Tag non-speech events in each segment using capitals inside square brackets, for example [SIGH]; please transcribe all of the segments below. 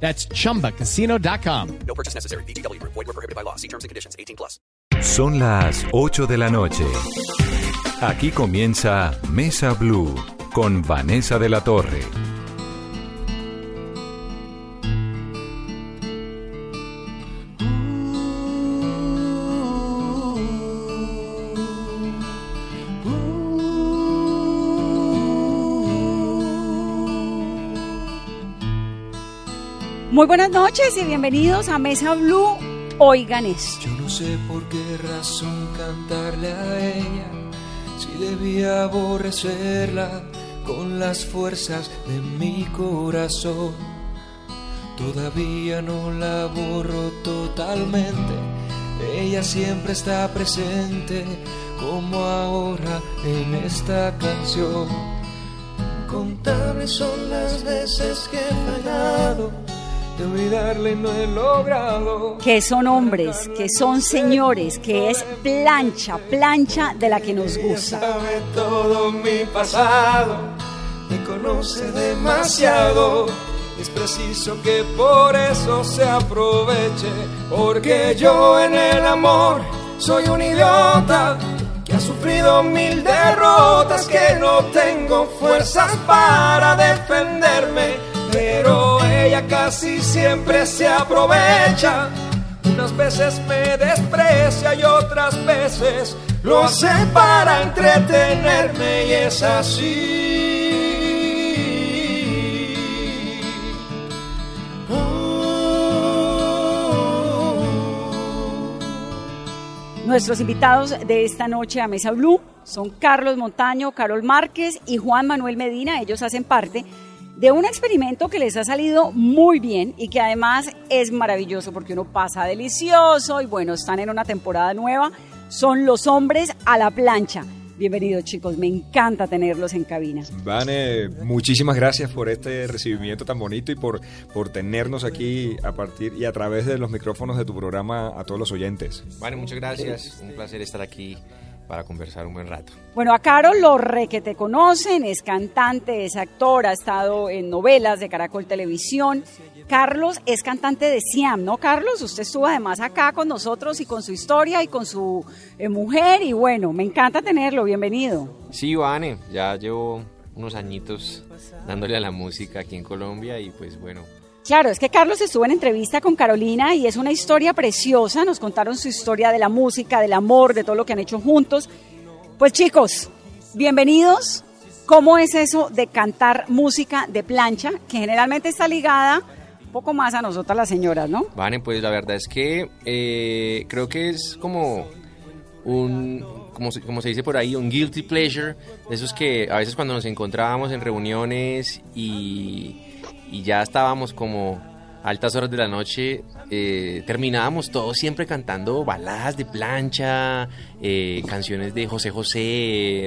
That's chumbacasino.com. No purchase necessary. BGW. Void were prohibited by law. See terms and conditions. 18 plus. Son las 8 de la noche. Aquí comienza Mesa Blue con Vanessa de la Torre. Muy buenas noches y bienvenidos a Mesa Blue. Oigan esto. Yo no sé por qué razón cantarle a ella, si debía aborrecerla con las fuerzas de mi corazón. Todavía no la borro totalmente, ella siempre está presente, como ahora en esta canción. Contables son las veces que he fallado, de olvidarle no he logrado. Que son hombres, que son señores, que es plancha, plancha de la que nos gusta. sabe todo mi pasado, me conoce demasiado. Es preciso que por eso se aproveche, porque yo en el amor soy un idiota que ha sufrido mil derrotas, que no tengo fuerzas para defenderme, pero casi siempre se aprovecha. Unas veces me desprecia y otras veces lo hace para entretenerme y es así. Oh. Nuestros invitados de esta noche a Mesa Blue son Carlos Montaño, Carol Márquez y Juan Manuel Medina. Ellos hacen parte de un experimento que les ha salido muy bien y que además es maravilloso porque uno pasa delicioso y bueno, están en una temporada nueva. Son los hombres a la plancha. Bienvenidos chicos, me encanta tenerlos en cabina. Vane, muchísimas gracias por este recibimiento tan bonito y por, por tenernos aquí a partir y a través de los micrófonos de tu programa a todos los oyentes. Vale, muchas gracias. Un placer estar aquí para conversar un buen rato. Bueno, a Carol lo re que te conocen, es cantante, es actor, ha estado en novelas de Caracol Televisión. Carlos es cantante de Siam, ¿no, Carlos? Usted estuvo además acá con nosotros y con su historia y con su eh, mujer y bueno, me encanta tenerlo, bienvenido. Sí, Vane, ya llevo unos añitos dándole a la música aquí en Colombia y pues bueno, Claro, es que Carlos estuvo en entrevista con Carolina y es una historia preciosa, nos contaron su historia de la música, del amor, de todo lo que han hecho juntos. Pues chicos, bienvenidos. ¿Cómo es eso de cantar música de plancha, que generalmente está ligada un poco más a nosotras las señoras, ¿no? Vane, pues la verdad es que eh, creo que es como un, como se, como se dice por ahí, un guilty pleasure, de esos que a veces cuando nos encontrábamos en reuniones y, y ya estábamos como a altas horas de la noche, eh, terminábamos todos siempre cantando baladas de plancha, eh, canciones de José José,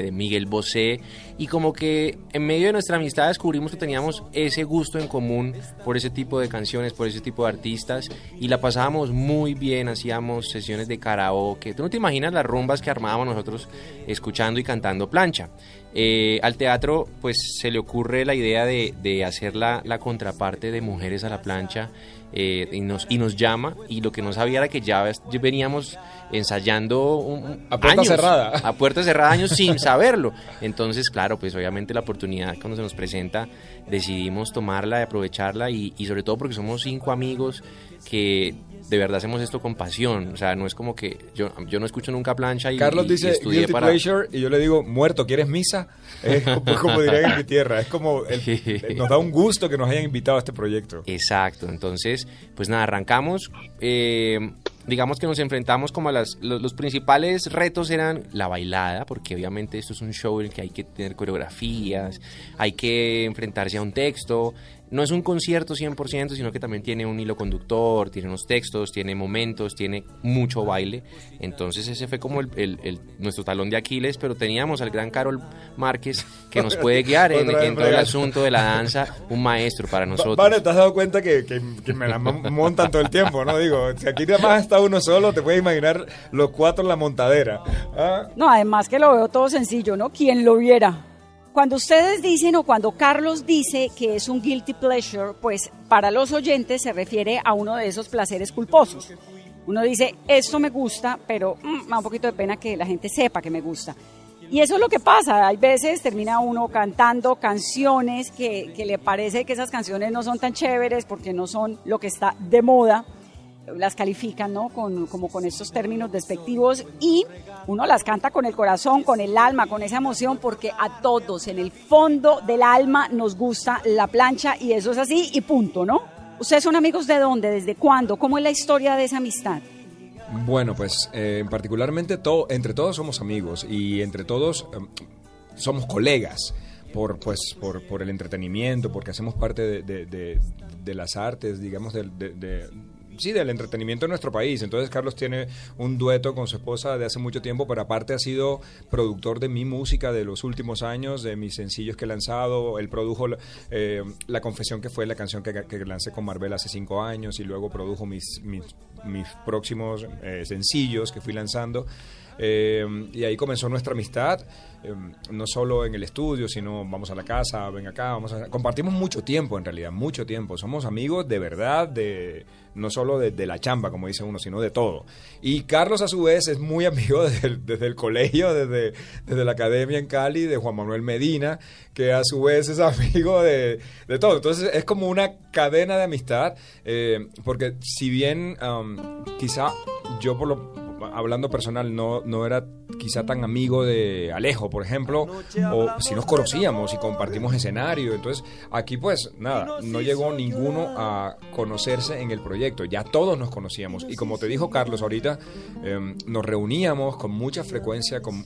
de Miguel Bosé, y como que en medio de nuestra amistad descubrimos que teníamos ese gusto en común por ese tipo de canciones, por ese tipo de artistas, y la pasábamos muy bien, hacíamos sesiones de karaoke. Tú no te imaginas las rumbas que armábamos nosotros escuchando y cantando plancha. Eh, al teatro pues se le ocurre la idea de, de hacer la, la contraparte de Mujeres a la plancha eh, y, nos, y nos llama y lo que no sabía era que ya veníamos ensayando un- A puerta años, cerrada. a puerta cerrada años sin saberlo entonces claro pues obviamente la oportunidad cuando se nos presenta decidimos tomarla y aprovecharla y, y sobre todo porque somos cinco amigos que de verdad hacemos esto con pasión o sea no es como que yo, yo no escucho nunca plancha y, Carlos y- y dice estudié guilty para pleasure y yo le digo muerto, ¿quieres misa? Es como, [LAUGHS] como dirían en mi tierra, es como el- nos da un gusto que nos hayan invitado a este proyecto. Exacto, entonces, pues nada, arrancamos. eh, digamos que nos enfrentamos como a las, los, los principales retos eran la bailada, porque obviamente esto es un show en el que hay que tener coreografías, hay que enfrentarse a un texto, no es un concierto 100%, sino que también tiene un hilo conductor, tiene unos textos, tiene momentos, tiene mucho baile. Entonces ese fue como el, el- el- nuestro talón de Aquiles, pero teníamos al gran Carol Márquez que nos puede guiar en, [LAUGHS] todo el asunto de la danza, un maestro para nosotros. Vale, ¿te has dado cuenta que, que- que me la mon- montan todo el tiempo, no? Digo, si aquí nada más está uno solo, te puedes imaginar los cuatro en la montadera. ¿ah? No, además que lo veo todo sencillo, ¿no? Quien lo viera. Cuando ustedes dicen o cuando Carlos dice que es un guilty pleasure, pues para los oyentes se refiere a uno de esos placeres culposos. Uno dice, esto me gusta, pero mm, me da un poquito de pena que la gente sepa que me gusta. Y eso es lo que pasa. Hay veces termina uno cantando canciones que, que le parece que esas canciones no son tan chéveres porque no son lo que está de moda las califican, ¿no? Con, como con estos términos despectivos y uno las canta con el corazón, con el alma, con esa emoción, porque a todos en el fondo del alma nos gusta la plancha y eso es así y punto, ¿no? ¿Ustedes son amigos de dónde? ¿Desde cuándo? ¿Cómo es la historia de esa amistad? Bueno, pues eh, particularmente todo, entre todos somos amigos y entre todos em, somos colegas por, pues, por, por el entretenimiento, porque hacemos parte de, de- de- las artes, digamos, de- sí, del entretenimiento en nuestro país. Entonces Carlos tiene un dueto con su esposa de hace mucho tiempo, pero aparte ha sido productor de mi música de los últimos años, de mis sencillos que he lanzado. Él produjo eh, La Confesión, que fue la canción que, que lancé con Marvel hace cinco años, y luego produjo mis, mis, mis próximos eh, sencillos que fui lanzando. Eh, y ahí comenzó nuestra amistad, eh, no solo en el estudio, sino vamos a la casa, ven acá, vamos a... Compartimos mucho tiempo en realidad, mucho tiempo. Somos amigos de verdad, de no solo de, de la chamba, como dice uno, sino de todo. Y Carlos a su vez es muy amigo [LAUGHS] desde desde el colegio, desde, desde la academia en Cali, de Juan Manuel Medina, que a su vez es [LAUGHS] amigo de, de todo. Entonces es como una cadena de amistad, eh, porque si bien um, quizá yo por lo hablando personal, no, no era quizá tan amigo de Alejo, por ejemplo, o si nos conocíamos y compartimos escenario. Entonces, aquí pues nada, no llegó ninguno a conocerse en el proyecto, ya todos nos conocíamos. Y como te dijo Carlos ahorita, eh, nos reuníamos con mucha frecuencia con,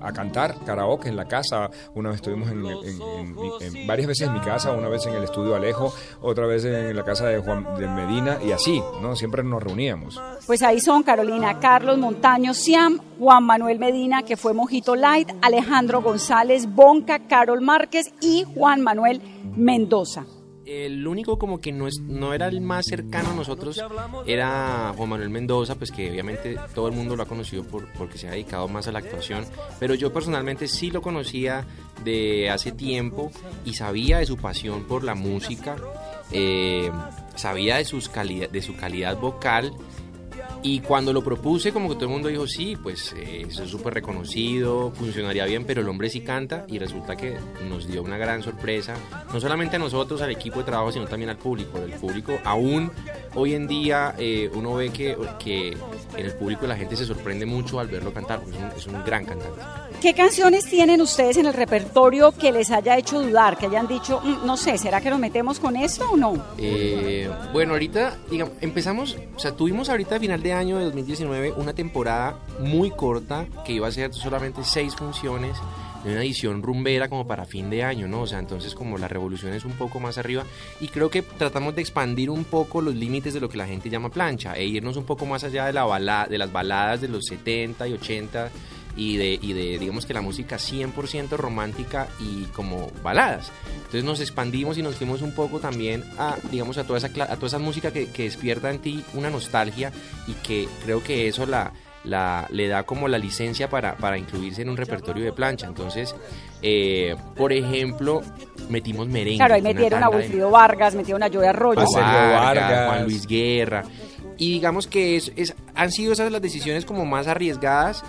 a cantar karaoke en la casa. Una vez estuvimos en, varias veces en mi casa, una vez en el estudio Alejo, otra vez en la casa de Juan de Medina y así, ¿no? Siempre nos reuníamos. Pues ahí son Carolina, Carlos Montaño, Siam, Juan Manuel Medina, que fue Mojito Light, Alejandro González, Bonca, Carol Márquez y Juan Manuel Mendoza. El único como que no, es, no era el más cercano a nosotros era Juan Manuel Mendoza, pues que obviamente todo el mundo lo ha conocido por, porque se ha dedicado más a la actuación, pero yo personalmente sí lo conocía de hace tiempo y sabía de su pasión por la música, eh, sabía de, sus calidad, de su calidad vocal y cuando lo propuse, como que todo el mundo dijo, sí, pues eh, es súper reconocido, funcionaría bien, pero el hombre sí canta y resulta que nos dio una gran sorpresa, no solamente a nosotros, al equipo de trabajo, sino también al público. El público, aún hoy en día, eh, uno ve que, que en el público la gente se sorprende mucho al verlo cantar, porque es un, es un gran cantante. ¿Qué canciones tienen ustedes en el repertorio que les haya hecho dudar, que hayan dicho, "Mm, no sé, ¿será que nos metemos con esto o no? Eh, bueno, ahorita, digamos, empezamos, o sea, tuvimos ahorita final de año de 2019 una temporada muy corta que iba a ser solamente seis funciones de una edición rumbera como para fin de año, ¿no? O sea, entonces como la revolución es un poco más arriba y creo que tratamos de expandir un poco los límites de lo que la gente llama plancha e irnos un poco más allá de, la bala- de las baladas de los 70 y 80 y de, y de digamos que la música 100% romántica y como baladas. Entonces nos expandimos y nos fuimos un poco también a, digamos, a toda esa, a toda esa música que, que despierta en ti una nostalgia y que creo que eso la, la, le da como la licencia para, para incluirse en un repertorio de plancha. Entonces, eh, por ejemplo, metimos merengue. Claro, ahí una metieron a tanda de- Wilfrido Vargas, metieron a Joey Arroyo. Vargas. Juan Luis Guerra. Y digamos que es, es- han sido esas las decisiones como más arriesgadas,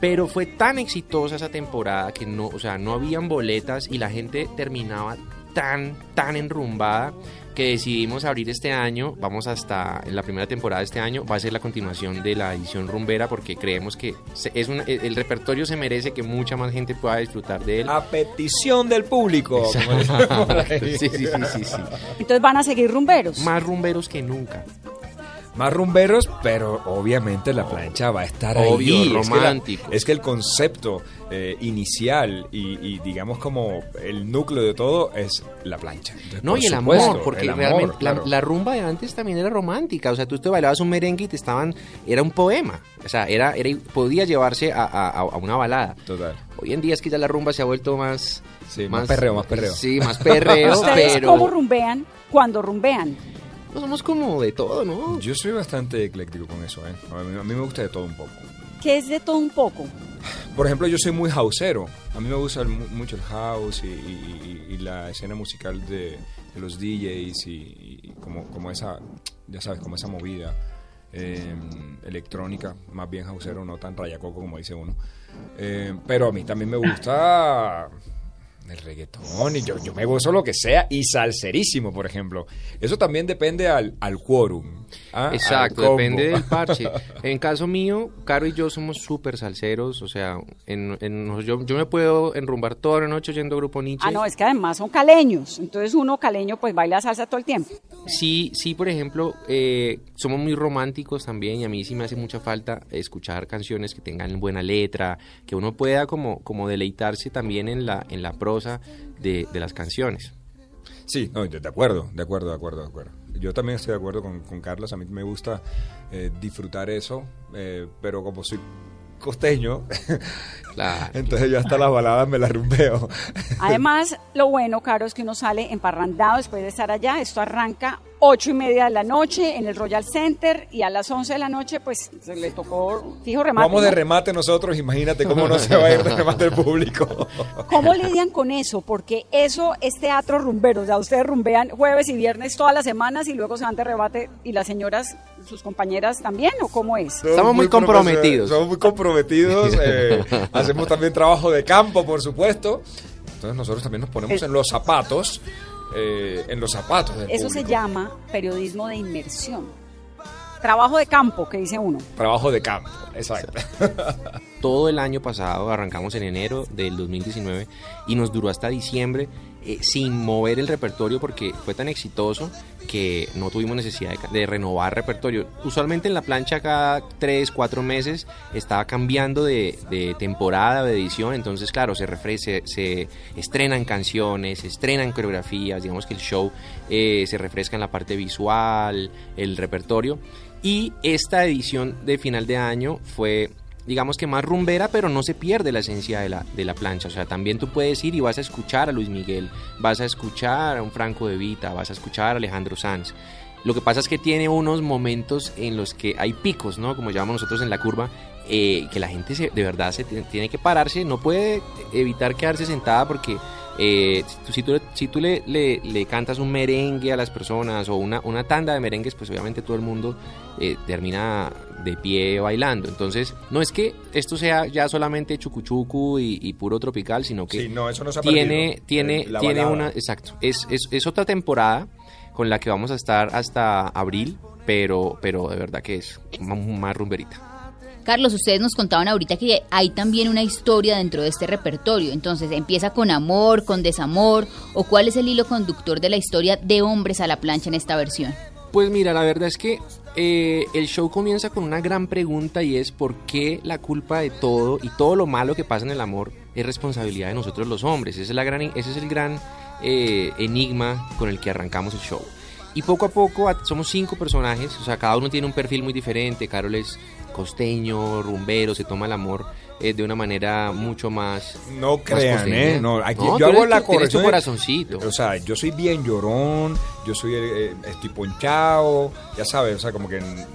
pero fue tan exitosa esa temporada que no, o sea, no habían boletas y la gente terminaba tan, tan enrumbada que decidimos abrir este año, vamos hasta en la primera temporada de este año, va a ser la continuación de la edición rumbera porque creemos que es un- el, repertorio se merece que mucha más gente pueda disfrutar de él. A petición del público. [LAUGHS] sí, sí, sí. Entonces van a seguir rumberos. Más rumberos que nunca. Más rumberos, pero obviamente la plancha va a estar Obvio, ahí. Es que la- románticos. Es que, el concepto eh, inicial y, y digamos como el núcleo de todo es la plancha. Entonces, No, por y el supuesto, amor, porque el amor, realmente la- claro. la, rumba de antes también era romántica. O sea, tú te bailabas un merengue y te estaban. Era un poema. O sea, era, era podía llevarse a, a- a una balada. Total. Hoy en día es que ya la rumba se ha vuelto más. Sí, más perreo, más perreo. Sí, más perreo, [LAUGHS] ¿Ustedes pero. cómo rumbean cuando rumbean? No somos como de todo, ¿no? Yo soy bastante ecléctico con eso, ¿eh? A mí, a mí me gusta de todo un poco. ¿Qué es de todo un poco? Por ejemplo, yo soy muy houseero. A mí me gusta el mucho el house y, y- y- y la escena musical de, de los DJs y, y como, como esa, ya sabes, como esa movida eh, electrónica, más bien houseero, no tan rayacoco como dice uno. Eh, pero a mí también me gusta el reggaetón y yo, yo me gozo lo que sea y salserísimo, por ejemplo. Eso también depende al, al quórum. ¿Ah? Exacto, depende del parche. [LAUGHS] En caso mío, Caro y yo somos súper salseros, o sea, en, en- yo, yo me puedo enrumbar toda la noche oyendo Grupo Nietzsche. Ah, no, es que además son caleños. Entonces uno caleño pues baila salsa todo el tiempo. Sí, sí, por ejemplo, eh, somos muy románticos también y a mí sí me hace mucha falta escuchar canciones que tengan buena letra, que uno pueda como, como deleitarse también en la, en la prosa de, de las canciones. Sí, no, de acuerdo, de acuerdo, de acuerdo, de acuerdo. Yo también estoy de acuerdo con, con Carlos, a mí me gusta eh, disfrutar eso, eh, pero como soy costeño, [LAUGHS] Claro. entonces yo hasta las baladas me las rumbeo. [LAUGHS] Además, lo bueno, Caro, es que uno sale emparrandado después de estar allá. Esto arranca ocho y media de la noche en el Royal Center y a las 11 de la noche pues se le tocó fijo remate. Vamos de remate nosotros, imagínate cómo no se va a ir de remate el público. [LAUGHS] ¿Cómo lidian con eso? Porque eso es teatro rumbero. O sea, ustedes rumbean jueves y viernes todas las semanas y luego se van de rebate y las señoras, sus compañeras también, ¿o cómo es? Estamos muy comprometidos. Somos muy comprometidos. eh, [LAUGHS] hacemos también trabajo de campo, por supuesto. Entonces nosotros también nos ponemos en los zapatos, eh, en los zapatos del Eso se llama periodismo de inmersión. Trabajo de campo, que dice uno. Trabajo de campo, exacto. todo el año pasado, arrancamos en enero del 2019 y nos duró hasta diciembre eh, sin mover el repertorio porque fue tan exitoso que no tuvimos necesidad de, renovar repertorio. Usualmente en la plancha cada 3, 4 meses estaba cambiando de, temporada, de edición, entonces claro, se, refre- se, se estrenan canciones, se estrenan coreografías, digamos que el show eh, se refresca en la parte visual, el repertorio. Y esta edición de final de año fue digamos que más rumbera, pero no se pierde la esencia de la, de la plancha. O sea, también tú puedes ir y vas a escuchar a Luis Miguel, vas a escuchar a un Franco de Vita, vas a escuchar a Alejandro Sanz. Lo que pasa es que tiene unos momentos en los que hay picos, ¿no? Como llamamos nosotros en la curva, eh, que la gente se- de verdad se tiene que pararse, no puede evitar quedarse sentada porque eh, si tú, si tú, le- si tú le, le- le cantas un merengue a las personas o una, una tanda de merengues, pues obviamente todo el mundo eh, termina de pie bailando. Entonces, no es que esto sea ya solamente chucuchucu y, y puro tropical, sino que Sí, no, eso no se ha tiene, tiene, la tiene balada. una, exacto, es, es, es otra temporada con la que vamos a estar hasta abril, pero, pero de verdad que es más rumberita. Carlos, ustedes nos contaban ahorita que hay también una historia dentro de este repertorio. Entonces, ¿empieza con amor, con desamor? ¿O cuál es el hilo conductor de la historia de hombres a la plancha en esta versión? Pues mira, la verdad es que eh, el show comienza con una gran pregunta y es por qué la culpa de todo y todo lo malo que pasa en el amor es responsabilidad de nosotros los hombres. Ese es, la gran, ese es el gran eh, enigma con el que arrancamos el show. Y poco a poco somos cinco personajes, o sea, cada uno tiene un perfil muy diferente. Carol es costeño, rumbero, se toma el amor eh, de una manera mucho más... No más crean, costeña. ¿eh? No, aquí No, yo hago la corrección. corazoncito. O sea, yo soy bien llorón, yo soy, eh, estoy ponchado, ya sabes, o sea, como que eh,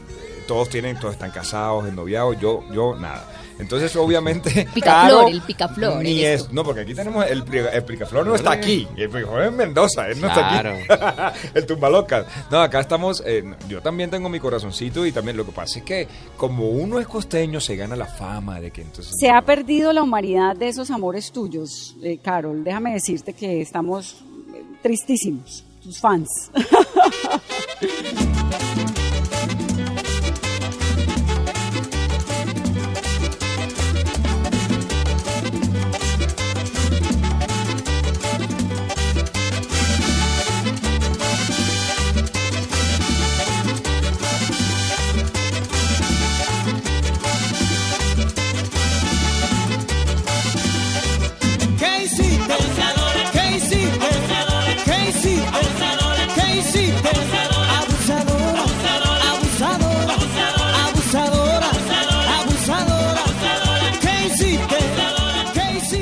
todos tienen, todos están casados, ennoviados, yo, yo nada. Entonces, obviamente, [LAUGHS] Picaflor, Caro el picaflor, Ni es, no, porque aquí tenemos el, picaflor no está aquí, el picaflor es en Mendoza, él no Claro. está aquí. [LAUGHS] el tumbalocas. No, acá estamos, eh, yo también tengo mi corazoncito y también lo que pasa es que como uno es costeño se gana la fama de que entonces Se ha perdido la humanidad de esos amores tuyos, eh, Carol. Déjame decirte que estamos eh, tristísimos, tus fans. [LAUGHS]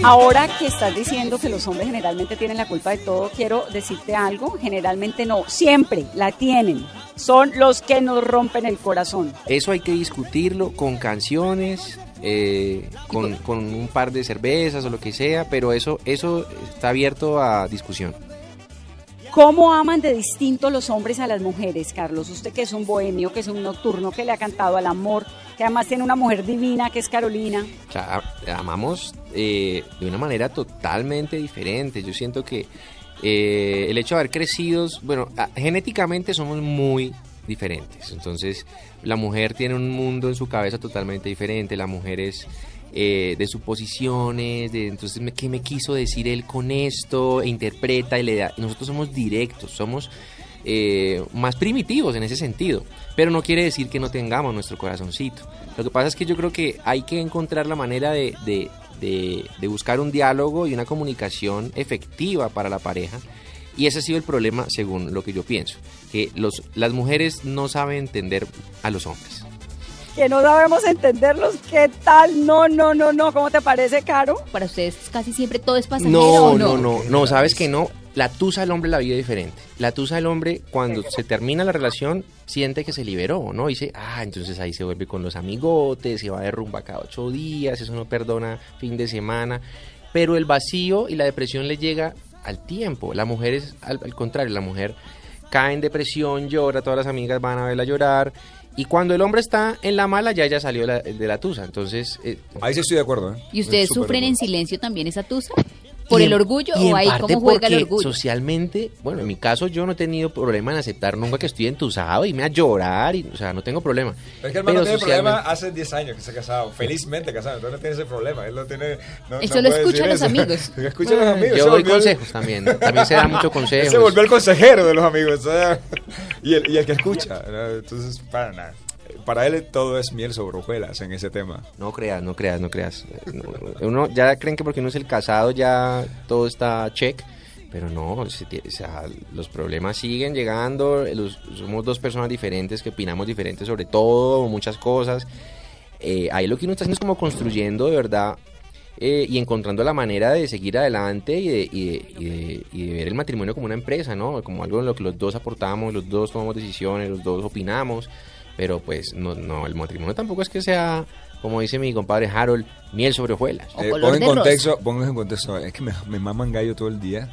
Ahora que estás diciendo que los hombres generalmente tienen la culpa de todo, quiero decirte algo. Generalmente no, siempre la tienen. Son los que nos rompen el corazón. Eso hay que discutirlo con canciones, eh, con, con un par de cervezas o lo que sea, pero eso, eso está abierto a discusión. ¿Cómo aman de distinto los hombres a las mujeres, Carlos? Usted que es un bohemio, que es un nocturno, que le ha cantado al amor, que además tiene una mujer divina que es Carolina. O sea, a- amamos eh, de una manera totalmente diferente. Yo siento que eh, el hecho de haber crecido, bueno, genéticamente somos muy diferentes. Entonces, la mujer tiene un mundo en su cabeza totalmente diferente. La mujer es eh, de suposiciones, de entonces, ¿qué me quiso decir él con esto? E interpreta y le da. Nosotros somos directos, somos eh, más primitivos en ese sentido. Pero no quiere decir que no tengamos nuestro corazoncito. Lo que pasa es que yo creo que hay que encontrar la manera de, de- de- buscar un diálogo y una comunicación efectiva para la pareja. Y ese ha sido el problema, según lo que yo pienso, que las mujeres no saben entender a los hombres. Que no sabemos entenderlos. ¿Qué tal? No, no, no, no. ¿Cómo te parece, Caro? Para ustedes casi siempre todo es pasajero No, o no, no, no, sabes que no. La tusa del hombre la vida diferente. La tusa del hombre, cuando se termina la relación, siente que se liberó, ¿no? Dice, ah, entonces ahí se vuelve con los amigotes, se va de rumba cada ocho días, eso no perdona fin de semana. Pero el vacío y la depresión le llega al tiempo. La mujer es al, al contrario, la mujer cae en depresión, llora, todas las amigas van a verla llorar. Y cuando el hombre está en la mala, ya ella salió la- de la tusa. Entonces, eh, Ahí sí estoy de acuerdo. ¿eh? ¿Y ustedes sufren en silencio también esa tusa? ¿Por Y el en- orgullo y en o ahí parte cómo juega el orgullo? Socialmente, bueno, en mi caso yo no he tenido problema en aceptar nunca que estoy entusado y me a llorar, y, o sea, no tengo problema. Pero es que el man no tiene problema hace 10 años que se ha casado, felizmente casado, entonces no tiene ese problema, él no tiene... No, Él no solo puede escucha a los eso. amigos. [LAUGHS] escucha a los amigos. Yo doy consejos también, también se da mucho [LAUGHS] Él consejos. se volvió el consejero de los amigos, o sea, [LAUGHS] y, el, y el que escucha, ¿no? entonces, para nada. Para él todo es miel sobre hojuelas en ese tema. No creas, no creas, no creas. No, Uno ya creen que porque uno es el casado ya todo está check, pero no, o sea, los problemas siguen llegando, somos dos personas diferentes que opinamos diferentes sobre todo, muchas cosas. Eh, ahí lo que uno está haciendo es como construyendo de verdad eh, y encontrando la manera de seguir adelante y de, y, de, y de- y de ver el matrimonio como una empresa, ¿no? Como algo en lo que los dos aportamos, los dos tomamos decisiones, los dos opinamos, pero pues no, no el matrimonio tampoco es que sea, como dice mi compadre Harold, miel sobre hojuelas. Eh, color pon en contexto, pongan en contexto, es que me, me maman gallo todo el día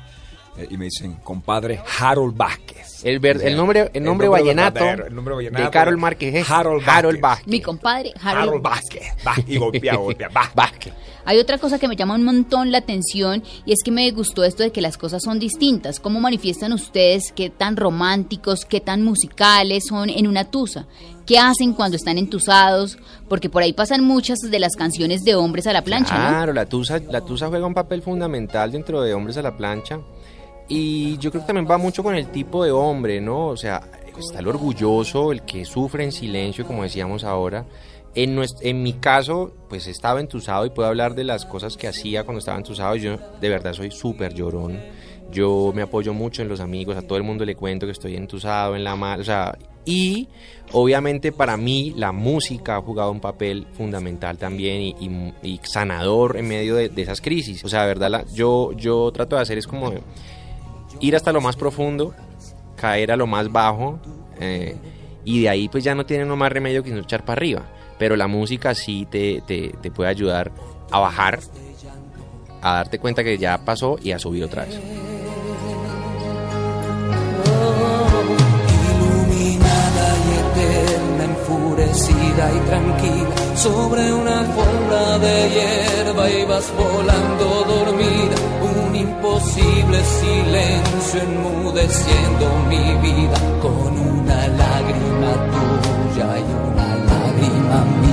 eh, y me dicen, compadre Harold Vázquez. El, ver- el nombre, el nombre vallenato verdadero, el nombre vallenato de Carol Márquez es Harold Harold, Vázquez. Vázquez. Mi compadre, Harold. Harold Vázquez. Y golpea, [LAUGHS] golpea, va. Vázquez. Hay otra cosa que me llama un montón la atención y es que me gustó esto de que las cosas son distintas. ¿Cómo manifiestan ustedes qué tan románticos, qué tan musicales son en una tusa? ¿Qué hacen cuando están entusados? Porque por ahí pasan muchas de las canciones de hombres a la plancha, ¿no? Claro, la tusa, la tusa juega un papel fundamental dentro de Hombres a la Plancha. Y yo creo que también va mucho con el tipo de hombre, ¿no? O sea, está el orgulloso, el que sufre en silencio, como decíamos ahora. En, nues- en mi caso, pues estaba entusado y puedo hablar de las cosas que hacía cuando estaba entusado. Yo de verdad soy súper llorón. Yo me apoyo mucho en los amigos, a todo el mundo le cuento que estoy entusado en la mar, o sea, y obviamente para mí la música ha jugado un papel fundamental también y, y- y sanador en medio de, de esas crisis. O sea, de verdad, la- yo, yo trato de hacer es como ir hasta lo más profundo, caer a lo más bajo eh, y de ahí pues ya no tiene más remedio que no echar para arriba. Pero la música sí te, te, te puede ayudar a bajar, a darte cuenta que ya pasó y a subir otra vez. y tranquila, sobre una de hierba volando dormida, imposible silencio enmudeciendo mi vida, con una lágrima tuya y una lágrima mía.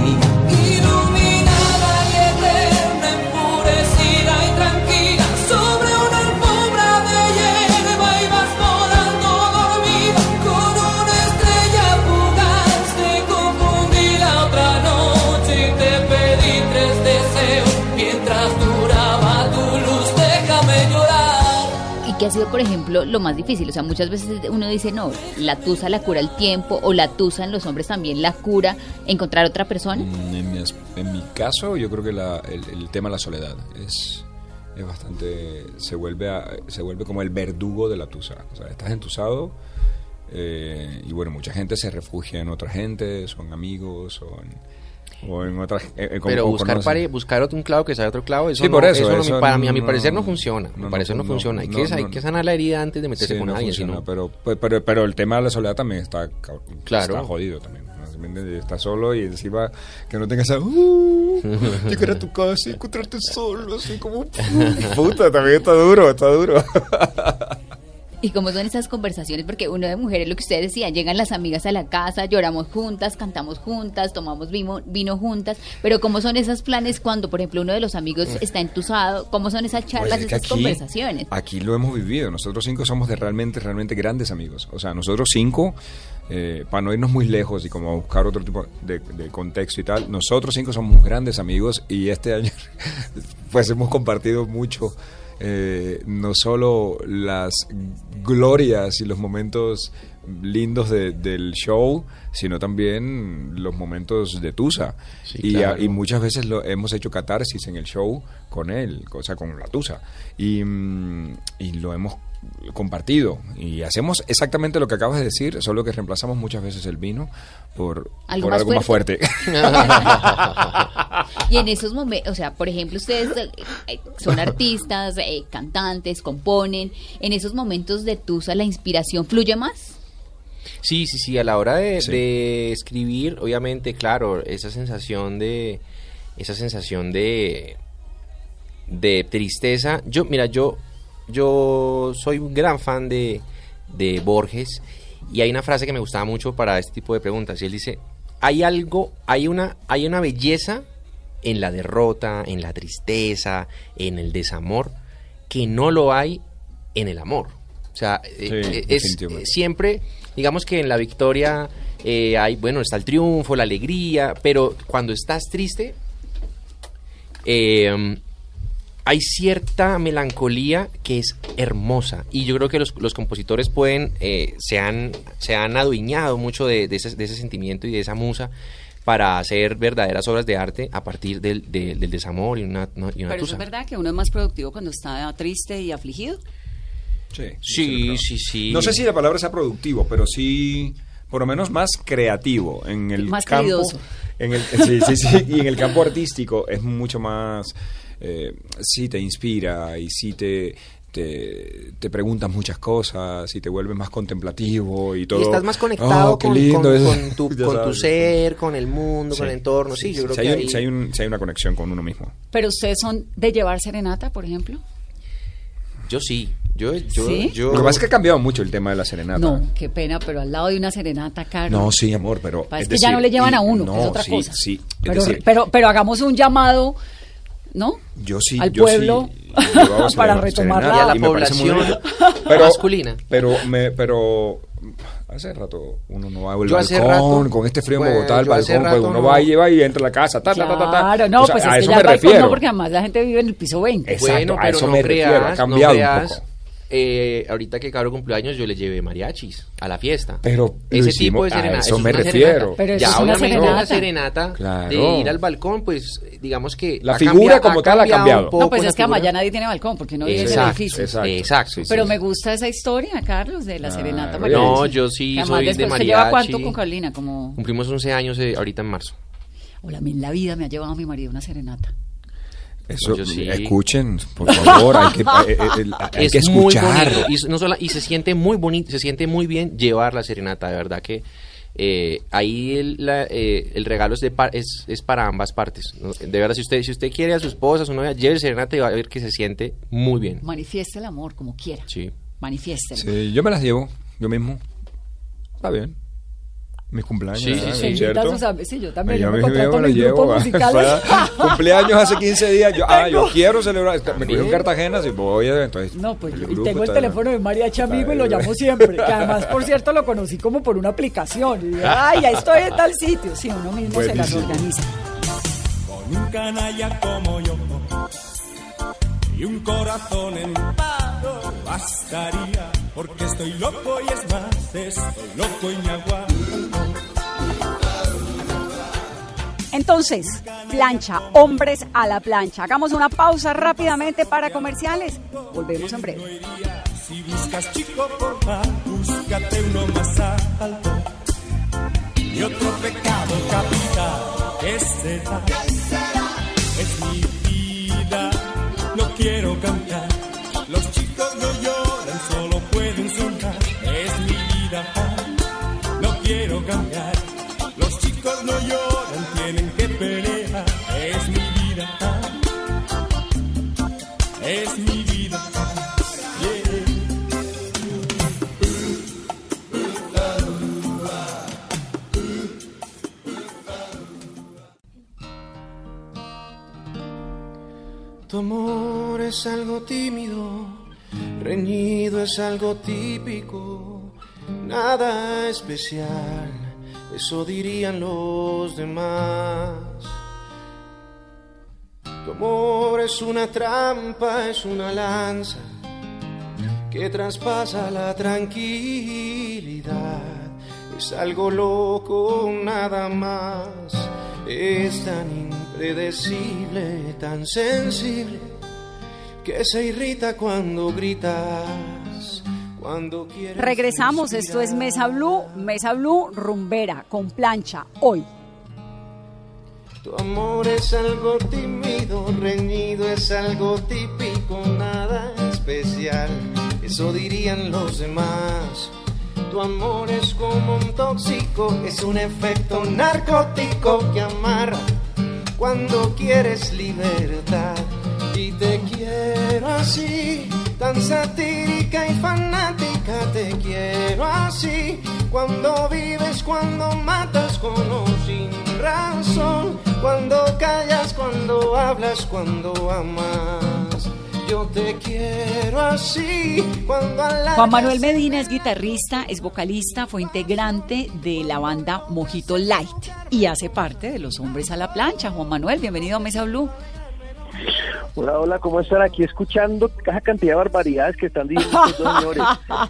Ha sido, por ejemplo, lo más difícil? O sea, muchas veces uno dice, no, la tusa la cura el tiempo o la tusa en los hombres también la cura encontrar otra persona. Mm, En mi, en mi caso, yo creo que la- el, el tema de la soledad es, es bastante se vuelve a- se vuelve como el verdugo de la tusa o sea estás entusado eh, y bueno mucha gente se refugia en otra gente son amigos son o en otras eh, con- Pero buscar pare- buscar otro- un clavo que sabe otro clavo, eso Sí, no, por eso, no, eso mi- para mí, a mi parecer no funciona. no, parecer funciona. Hay, que, hay sanar la herida antes de meterse Sí, con alguien, funciona, sino- pero, pero, pero el tema de la soledad también está, Claro. está jodido. Estás solo y encima que no tengas esa... Uh, llegar a tu casa y encontrarte solo, así como... Puta, también está duro, está duro. [LAUGHS] ¿Y cómo son esas conversaciones? Porque uno de mujeres, lo que ustedes decían, llegan las amigas a la casa, lloramos juntas, cantamos juntas, tomamos vino, vino juntas, pero ¿cómo son esos planes cuando, por ejemplo, uno de los amigos está entusado? ¿Cómo son esas charlas, Pues es esas conversaciones? Aquí lo hemos vivido. Nosotros cinco somos de realmente, realmente grandes amigos. O sea, nosotros cinco, eh, para no irnos muy lejos y como buscar otro tipo de, de contexto y tal, nosotros cinco somos grandes amigos y este año [LAUGHS] pues hemos compartido mucho. Eh, no solo las glorias y los momentos lindos de- del show, sino también los momentos de Tusa. Sí, y, claro. a- y muchas veces lo hemos hecho catarsis en el show con él, o sea, con la Tusa. Y, mm, y lo hemos compartido. Y hacemos exactamente lo que acabas de decir, solo que reemplazamos muchas veces el vino por ¿Algo por más algo más fuerte. [LAUGHS] Y en esos momentos, o sea, por ejemplo, ustedes eh, eh, son artistas, eh, cantantes, componen, en esos momentos de Tusa la inspiración fluye más. Sí, sí, sí, a la hora de, Sí. de escribir, obviamente, claro, esa sensación de esa sensación de de tristeza. Yo, mira, yo yo soy un gran fan de de Borges y hay una frase que me gustaba mucho para este tipo de preguntas y él dice, "Hay algo, hay una hay una belleza en la derrota, en la tristeza, en el desamor que no lo hay en el amor." O sea, eh, Sí, eh, es siempre, digamos que en la victoria eh, hay, bueno, está el triunfo, la alegría, pero cuando estás triste, eh, hay cierta melancolía que es hermosa. Y yo creo que los, los compositores pueden, eh, se, han, se han adueñado mucho de, de ese, de ese sentimiento y de esa musa para hacer verdaderas obras de arte a partir del, de- del desamor y una, no- y una Pero eso tusa. es verdad que uno es más productivo cuando está triste y afligido. Sí, Sí, sí, sí. No sé si la palabra sea productivo, pero sí, por lo menos más creativo. En el Más campo, caridoso. En el, sí, sí, sí. Y en el campo artístico es mucho más. Eh, sí, te inspira y sí te. Te, te preguntas muchas cosas y te vuelves más contemplativo y todo. Y estás más conectado Oh, qué con, lindo con- es. [LAUGHS] con tu, con tu ser, con el mundo, Sí, con el entorno. Sí, yo creo si que hay, un- ahí- si hay un- si hay una conexión con uno mismo. Pero ustedes son de llevar serenata, por ejemplo. yo sí. Yo, yo, ¿Sí? yo- Lo que pasa es que ha cambiado mucho el tema de la serenata. No, qué pena, pero al lado de una serenata, Carlos. No, sí, amor, pero. Es que ya no le llevan y- a uno, no, que es otra sí, cosa. Sí, es pero, decir, pero, pero hagamos un llamado, ¿no? Yo sí, al yo pueblo [LAUGHS] sí para retomar la muy población bien. [LAUGHS] masculina. Pero, me, pero hace rato uno no va al balcón, rato- con este frío en pues, Bogotá, hace balcón, pues uno no. va y lleva y entra a la casa, ta, ta, ta, ta, ta. Claro, no, O sea, pues a es que eso ya me el balcón refiero. no, porque además la gente vive en el piso 20. Exacto, bueno, a pero eso no me refiero, ha creas, cambiado no un creas. poco. Eh, ahorita que Caro cumpleaños yo le llevé mariachis a la fiesta. Pero lo ese hicimos- tipo de a serenata. eso es me refiero. serenata. Pero eso ya es una obviamente serenata. una serenata Claro. de ir al balcón, pues digamos que La ha figura cambiado- como tal ha cambiado. No, pues es que además figura. ya nadie tiene balcón, porque no vive en el Exacto, edificio. exacto. Exacto. Sí, sí, Pero sí. me gusta esa historia, Carlos, de la Claro. serenata. No, mariachi. No, yo sí Que además soy de después, ¿usted mariachi. lleva cuánto con Carolina? Como, Cumplimos 11 años eh, ahorita en marzo. hola, a mí en la vida me ha llevado mi marido una serenata. Eso, Yo sí. escuchen, por favor, hay que, eh, eh, [LAUGHS] hay es que muy escuchar. y, s- no solo- y se siente muy bonito, se siente muy bien llevar la serenata, de verdad que eh, ahí el, la- eh, el regalo es, de par- es, es para ambas partes. De verdad, si usted, si usted quiere a su esposa, a su novia, lleve serenata y va a ver que se siente muy bien. Manifieste el amor como quiera. Sí. Manifiéstelo. Sí, yo me las llevo, yo mismo. Está bien. Mis cumpleaños, Sí, sí, sí. A ¿cierto? sí, yo también, Yo me me contrato llevo, mis lo grupos llevo. musicales. [LAUGHS] Para- [LAUGHS] Cumpleaños hace 15 días. Yo, ah, yo quiero celebrar. Me cogí en Cartagena, si voy, eh, entonces. No, pues yo- grupo tengo el teléfono de mariachi amigo y lo llamo siempre. Que [LAUGHS] además, por cierto, lo conocí como por una aplicación. Y ay, ya estoy en tal sitio. Sí, uno mismo se las organiza. con un canalla como yo y un corazón en paro bastaría porque estoy loco y es más estoy loco y me aguanto Entonces, plancha, hombres a la plancha. Hagamos una pausa rápidamente para comerciales. Volvemos en breve. Si buscas chico, porfa, búscate uno más alto. Y otro pecado capital, ¿qué será? Es mi quiero cantar. Los chicos no lloran, solo pueden sonar. Es mi vida, no quiero cambiar. Los chicos no lloran, tienen que pelear. Es mi vida, es mi vida. Amor es algo tímido, reñido es algo típico, nada especial, eso dirían los demás. Tu amor es una trampa, es una lanza que traspasa la tranquilidad. Es algo loco, nada más. Es tan impredecible, tan sensible, que se irrita cuando gritas, cuando quieres. Regresamos, esto es Mesa Blue, Mesa Blue rumbera con plancha hoy. Tu amor es algo tímido, reñido, es algo típico, nada especial. Eso dirían los demás. Tu amor es como un tóxico, es un efecto narcótico que amarra cuando quieres libertad. Y te quiero así, tan satírica y fanática, te quiero así. Cuando vives, cuando matas con o sin razón, cuando callas, cuando hablas, cuando amas. Yo te quiero así, cuando a la Juan Manuel Medina es guitarrista, es vocalista, fue integrante de la banda Mojito Light y hace parte de los hombres a la plancha. Juan Manuel, bienvenido a Mesa Blue. Hola, hola, ¿cómo están? Aquí escuchando esa cantidad de barbaridades que están diciendo estos señores.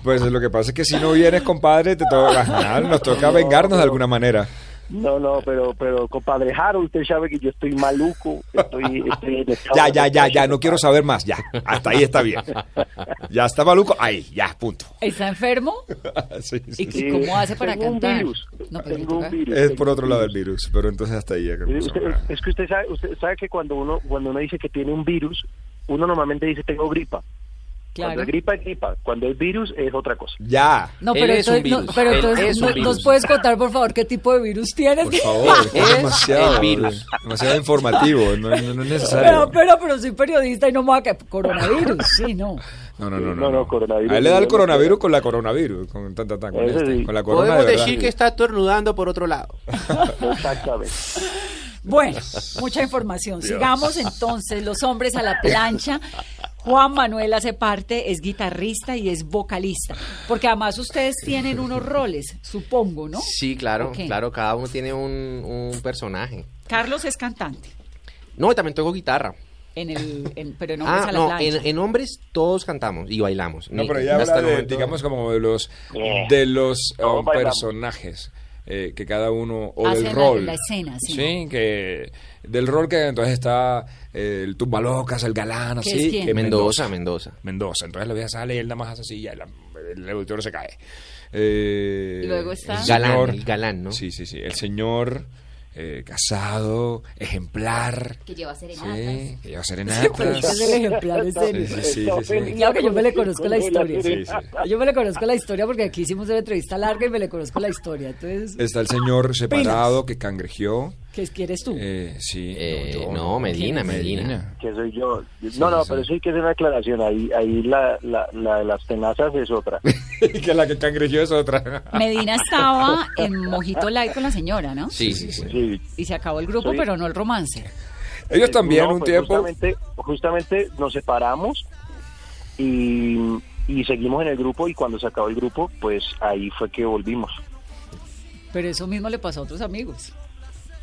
Pues lo que pasa es que si no vienes, compadre, te toca, nos toca vengarnos de alguna manera. No, no, pero, pero compadre Harold, usted sabe que yo estoy maluco, estoy, estoy en estado Ya, ya, ya, ya, no quiero saber más, ya. Hasta ahí está bien. Ya está maluco, ahí, ya, punto. ¿Está enfermo? [LAUGHS] Sí, sí, ¿Y sí. cómo hace para Tengo un cantar? virus, No, pero tengo un virus. Es por otro lado del virus, pero entonces hasta ahí. Eh, usted- es que usted sabe, usted sabe que cuando uno, cuando uno dice que tiene un virus, uno normalmente dice tengo gripa. Cuando Claro. es gripa es gripa, cuando es virus es otra cosa. Ya. No, Él pero es un entonces, no, virus, pero él entonces es un no- virus. ¿nos puedes contar, por favor, qué tipo de virus tienes? Por favor, es [LAUGHS] Es demasiado, el virus. demasiado informativo, no, no- no es necesario. Pero, pero, pero soy periodista y no me voy a que coronavirus, sí, no. No, no, no, no. No, no, coronavirus. A él le da el coronavirus con la coronavirus, con, tan, tan, tan, con, Ese este, sí. con la corona Podemos de decir que está tornudando por otro lado. Exactamente. Bueno, mucha información. Sigamos entonces, los hombres a la plancha. Juan Manuel hace parte, es guitarrista y es vocalista. Porque además ustedes tienen unos roles, supongo, ¿no? Sí, claro, claro, cada uno tiene un, un personaje. Carlos es cantante, No, y también toco guitarra. en el, en- pero en hombres Ah, a la no, plancha. en, en hombres todos cantamos y bailamos. No, pero ya hasta habla el de, momento- digamos, como de los, de los um, personajes eh, que cada uno, o Hacen del la- rol. la escena, sí. que del rol que entonces está eh, el tumbalocas, el galán, ¿Qué así. es quién? que Mendoza, Mendoza. Mendoza. Entonces lo ves sale y él nada más hace así y el, el auditorio se cae. Eh, Y luego está- el Galán, señor- el galán, ¿no? Sí, sí, sí. El señor eh, casado, ejemplar. Que lleva serenatas. Sí, que lleva [LAUGHS] serenatas. es el ejemplar es Sí, serio. sí, sí, sí, sí. Claro que yo me le conozco la historia. Sí, sí. Yo me le conozco la historia porque aquí hicimos una entrevista larga y me le conozco la historia. Entonces, Está el señor separado que cangrejeó. ¿Qué quieres tú? Eh, sí. Eh, yo, no, Medina, Medina. Que soy yo. No, no, sí. pero sí que hacer una aclaración. Ahí, ahí la, la, la de las tenazas es otra. [LAUGHS] que la que cangrejeó es otra. Medina estaba [LAUGHS] en Mojito Light con la señora, ¿no? Sí, sí, sí. Sí. Y se acabó el grupo, Soy- pero no el romance. Ellos también No, un pues tiempo. Justamente, justamente nos separamos y, y seguimos en el grupo y cuando se acabó el grupo, pues ahí fue que volvimos. Pero eso mismo le pasó a otros amigos.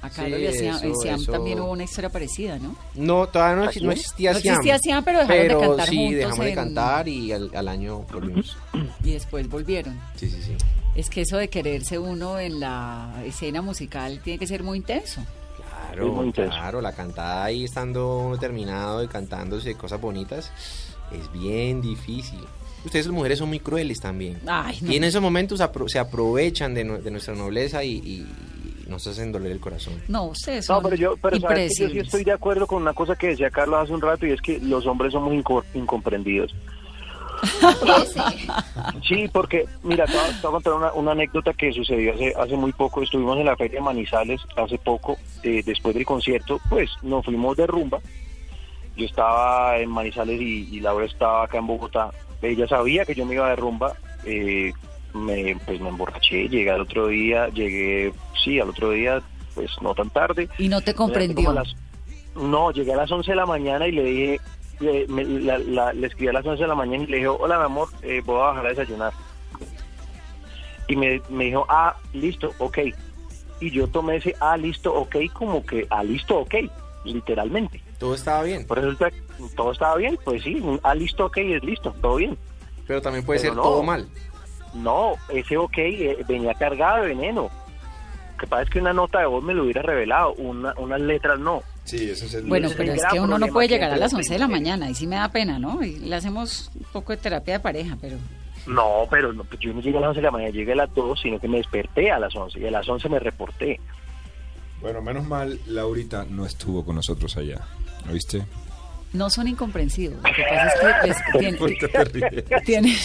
A Carlos Sí, y a Siam, eso- en Siam eso- también hubo una historia parecida, ¿no? No, todavía no, no existía No Siam. existía Siam, pero dejaron de cantar sí, juntos dejamos de cantar y al, al año volvimos. Y después volvieron. Sí, sí, sí. Es que eso de quererse uno en la escena musical tiene que ser muy intenso. Claro, muy intenso. claro, la cantada ahí estando uno terminado y cantándose cosas bonitas es bien difícil. Ustedes las mujeres son muy crueles también. Ay, no. Y en esos momentos apro- se aprovechan de, nu- de nuestra nobleza y nos hacen doler el corazón. No, ustedes No, son pero yo, pero sabes que yo sí estoy de acuerdo con una cosa que decía Carlos hace un rato y es que los hombres somos inco- incomprendidos. [LAUGHS] Sí, porque, mira, te voy a, te voy a contar una, una anécdota que sucedió hace, hace muy poco. Estuvimos en la Feria de Manizales hace poco, eh, después del concierto, pues nos fuimos de rumba. Yo estaba en Manizales y, y Laura estaba acá en Bogotá. Ella sabía que yo me iba de rumba. eh, me, pues me emborraché, llegué al otro día, llegué, sí, al otro día, pues no tan tarde. Y no te comprendió. las- no, llegué a las 11 de la mañana y le dije, me- la- la- le escribí a las 11 de la mañana y le dije, hola mi amor, eh, voy a bajar a desayunar. Y me, me dijo, ah, listo, ok. Y yo tomé ese, ah, listo, ok, como que, ah, listo, ok, literalmente. Todo estaba bien, Por eso todo estaba bien, pues sí, un, ah, listo, ok, es listo, todo bien. pero también puede Pero ser no. todo mal. No, ese ok eh, venía cargado de veneno. Lo que pasa es que una nota de voz me lo hubiera revelado, una, unas letras no. Sí, ese es el... Bueno, pero es que uno no puede llegar a las los 11 de la mañana y sí me da pena, ¿no? Y le hacemos un poco de terapia de pareja, pero... No, pero no, pues yo no llegué a las 11 de la mañana, llegué a las 2, sino que me desperté a las 11 y a las 11 me reporté. Bueno, menos mal, Laurita no estuvo con nosotros allá. ¿Oíste? No son incomprensivos. Lo que pasa es que [LAUGHS] les- tienen, ¿Por qué te ríes? tienen,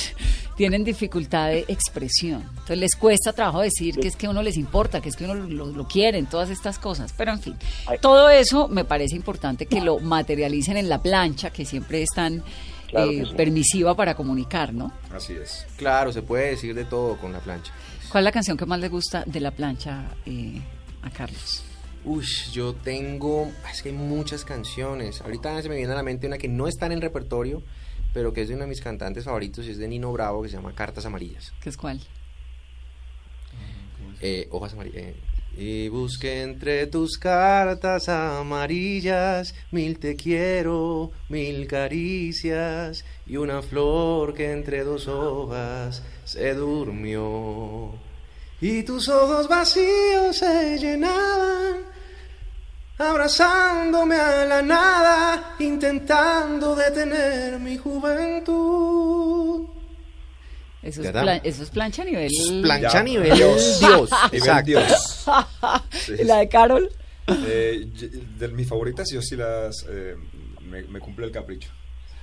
tienen dificultad de expresión. Entonces les cuesta trabajo decir que es que a uno les importa, que es que uno lo, lo quieren, todas estas cosas. Pero en fin, todo eso me parece importante que lo materialicen en la plancha, que siempre es tan Claro eh, sí. permisiva para comunicar, ¿no? Así es. Claro, se puede decir de todo con la plancha. ¿Cuál es la canción que más le gusta de la plancha eh, a Carlos? Uy, yo tengo, es que hay muchas canciones. Ahorita se me viene a la mente una que no está en el repertorio, pero que es de uno de mis cantantes favoritos y es de Nino Bravo, que se llama Cartas Amarillas. ¿Qué es cuál? Eh, hojas amarillas. eh. Y busqué entre tus cartas amarillas mil te quiero, mil caricias y una flor que entre dos hojas se durmió. Y tus ojos vacíos se llenaban, abrazándome a la nada, intentando detener mi juventud. Eso es, plan- eso es plancha a nivel... Plancha Ya, nivel Dios. Dios. [LAUGHS] Exacto. Dios. Sí. ¿Y la de Carol? Eh, de mis favoritas, yo sí las... eh, me, me cumple el capricho.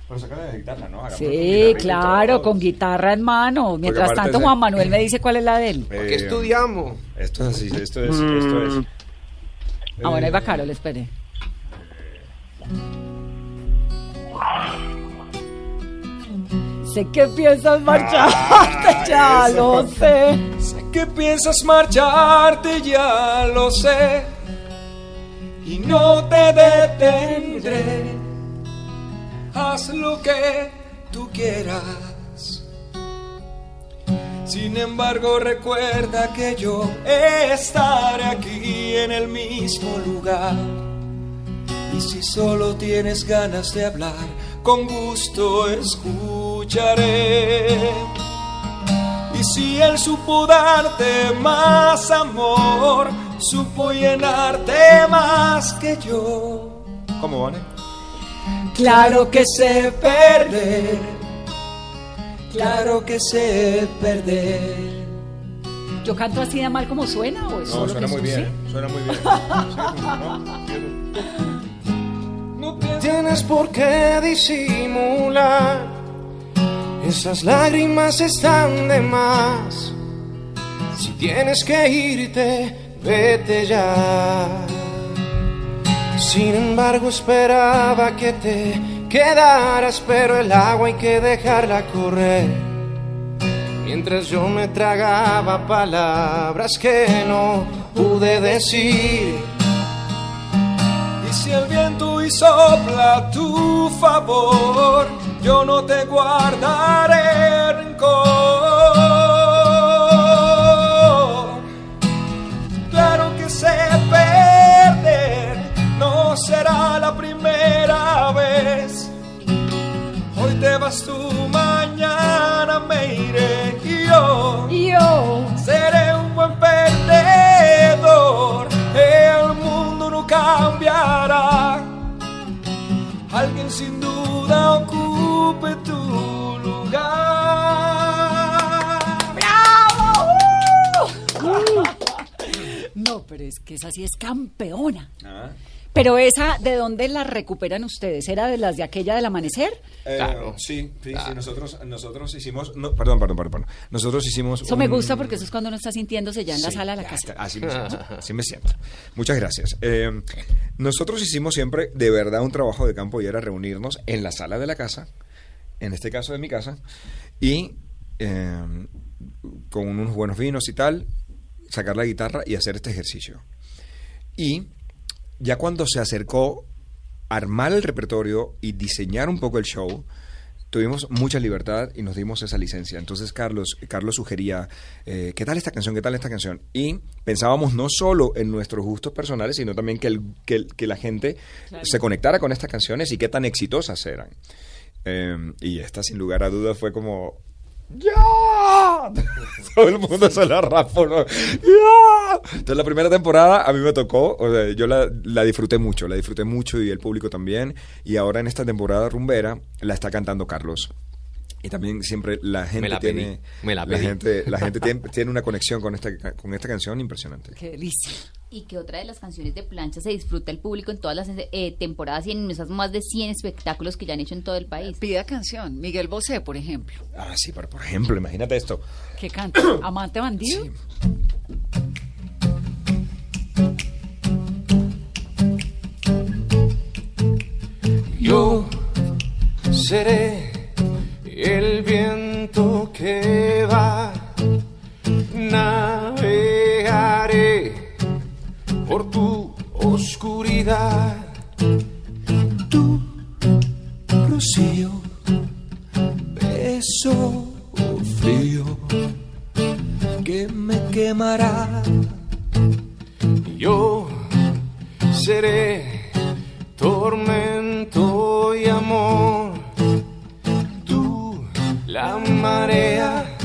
Pero saca de guitarra, ¿no? Sí, claro, con guitarra en mano. Mientras tanto, Juan Manuel me dice cuál es la de él. ¿Qué Eh, estudiamos? Esto es así, esto es... Esto es Ah, va Eh, Carol, espere. Sé que piensas marcharte, ya lo sé. Sé que piensas marcharte, ya lo sé. Y no te detendré. Haz lo que tú quieras. Sin embargo, recuerda que yo estaré aquí en el mismo lugar. Y si solo tienes ganas de hablar, con gusto escucharé. Y si él supo darte más amor, supo llenarte más que yo. ¿Cómo van? Claro que sé perder, claro que sé perder. ¿Yo canto así de mal como suena o es No, solo suena que muy bien, suena muy bien. [LAUGHS] Sí, ¿no? No pienses Tienes por qué disimular. Esas lágrimas están de más. Si tienes que irte, vete ya. Sin embargo, esperaba que te quedaras, pero el agua hay que dejarla correr. Mientras yo me tragaba palabras que no pude decir. Y si el viento y sopla tu favor, yo no te guardaré rencor. vuelvas tú mañana me iré y yo, seré un buen perdedor. El mundo no cambiará. Alguien sin duda ocupe tu lugar. ¡Bravo! Uh. [LAUGHS] No, pero es que esa sí es campeona. Ah. Pero esa, ¿de dónde la recuperan ustedes? ¿Era de las de aquella del amanecer? Eh, Claro. Sí, sí, Claro. sí, nosotros, nosotros hicimos, no, perdón, perdón, perdón, perdón. nosotros hicimos Eso me gusta porque eso es cuando uno está sintiéndose ya en la Sí, sala de la casa. está, Así me siento. así me siento. Muchas gracias. Eh, nosotros hicimos siempre de verdad un trabajo de campo y era reunirnos en la sala de la casa, en este caso de mi casa, y eh, con unos buenos vinos y tal, sacar la guitarra y hacer este ejercicio. Y ya cuando se acercó armar el repertorio y diseñar un poco el show, tuvimos mucha libertad y nos dimos esa licencia. Entonces Carlos, Carlos sugería, eh, ¿qué tal esta canción? ¿Qué tal esta canción? Y pensábamos no solo en nuestros gustos personales, sino también que, el- que, el- que la gente se conectara con estas canciones y qué tan exitosas eran. Eh, y esta, sin lugar a dudas, fue como... ¡Ya! [LAUGHS] Todo el mundo se la rapó, ¿no? ¡Ya! Entonces la primera temporada a mí me tocó, o sea, yo la, la disfruté mucho, la disfruté mucho y el público también. Y ahora en esta temporada rumbera la está cantando Carlos. Y también siempre la gente la pedí, tiene, me la pedí. gente, la gente [LAUGHS] tiene, tiene una conexión con esta, con esta canción impresionante. Qué delicia. Y que otra de las canciones de plancha se disfruta el público en todas las eh, temporadas y en esas más de 100 espectáculos que ya han hecho en todo el país. Pida canción. Miguel Bosé, por ejemplo. Ah, sí, pero por ejemplo, imagínate esto. ¿Qué canta? [COUGHS] ¿Amante bandido? Sí. Yo seré el viento que va, navegaré por tu oscuridad. Tu rocío, beso frío que me quemará. Yo seré tormento y amor. Tú, la marea